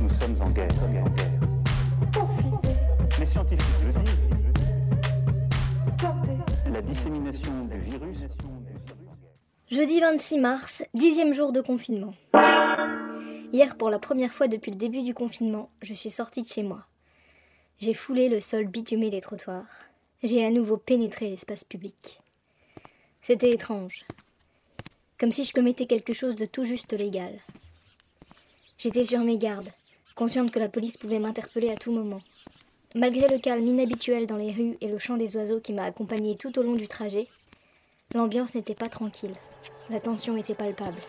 Nous sommes en guerre. Les scientifiques le disent. La dissémination du virus. Jeudi 26 mars, dixième jour de confinement. Hier, pour la première fois depuis le début du confinement, je suis sortie de chez moi. J'ai foulé le sol bitumé des trottoirs. J'ai à nouveau pénétré l'espace public. C'était étrange. Comme si je commettais quelque chose de tout juste légal. J'étais sur mes gardes, consciente que la police pouvait m'interpeller à tout moment. Malgré le calme inhabituel dans les rues et le chant des oiseaux qui m'a accompagné tout au long du trajet, l'ambiance n'était pas tranquille. La tension était palpable.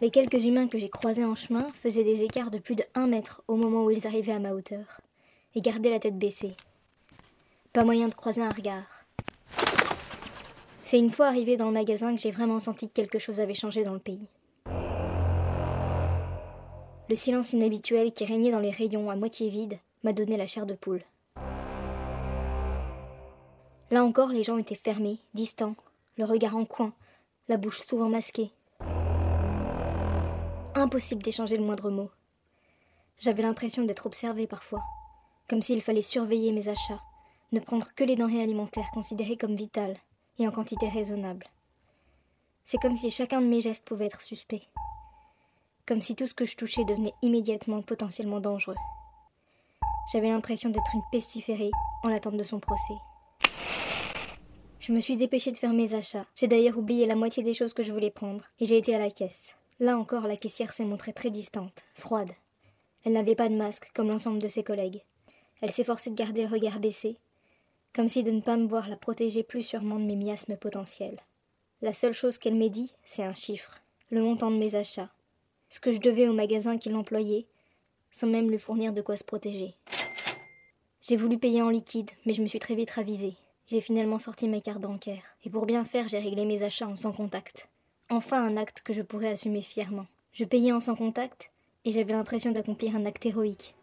Les quelques humains que j'ai croisés en chemin faisaient des écarts de plus de un mètre au moment où ils arrivaient à ma hauteur, et gardaient la tête baissée. Pas moyen de croiser un regard. C'est une fois arrivé dans le magasin que j'ai vraiment senti que quelque chose avait changé dans le pays. Le silence inhabituel qui régnait dans les rayons à moitié vides m'a donné la chair de poule. Là encore, les gens étaient fermés, distants, le regard en coin, la bouche souvent masquée. Impossible d'échanger le moindre mot. J'avais l'impression d'être observée parfois, comme s'il fallait surveiller mes achats, ne prendre que les denrées alimentaires considérées comme vitales et en quantité raisonnable. C'est comme si chacun de mes gestes pouvait être suspect comme si tout ce que je touchais devenait immédiatement potentiellement dangereux. J'avais l'impression d'être une pestiférée en l'attente de son procès. Je me suis dépêchée de faire mes achats. J'ai d'ailleurs oublié la moitié des choses que je voulais prendre, et j'ai été à la caisse. Là encore, la caissière s'est montrée très distante, froide. Elle n'avait pas de masque, comme l'ensemble de ses collègues. Elle s'efforçait de garder le regard baissé, comme si de ne pas me voir la protéger plus sûrement de mes miasmes potentiels. La seule chose qu'elle m'ait dit, c'est un chiffre, le montant de mes achats, ce que je devais au magasin qui l'employait, sans même lui fournir de quoi se protéger. J'ai voulu payer en liquide, mais je me suis très vite ravisée. J'ai finalement sorti mes cartes bancaires, et pour bien faire, j'ai réglé mes achats en sans contact. Enfin un acte que je pourrais assumer fièrement. Je payais en sans contact, et j'avais l'impression d'accomplir un acte héroïque.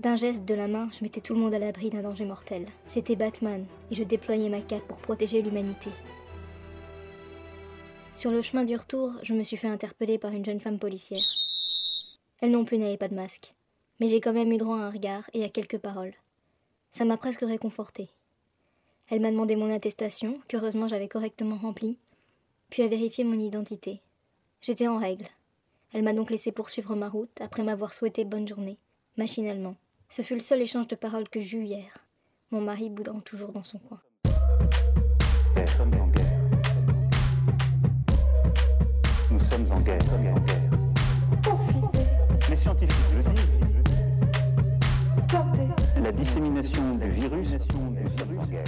D'un geste de la main, je mettais tout le monde à l'abri d'un danger mortel. J'étais Batman, et je déployais ma cape pour protéger l'humanité. Sur le chemin du retour, je me suis fait interpeller par une jeune femme policière. Elle non plus n'avait pas de masque, mais j'ai quand même eu droit à un regard et à quelques paroles. Ça m'a presque réconfortée. Elle m'a demandé mon attestation, qu'heureusement j'avais correctement remplie, puis a vérifié mon identité. J'étais en règle. Elle m'a donc laissé poursuivre ma route après m'avoir souhaité bonne journée, machinalement. Ce fut le seul échange de paroles que j'eus hier, mon mari boudant toujours dans son coin. Nous sommes en guerre. Les scientifiques le disent. La dissémination du virus. Nous sommes en guerre.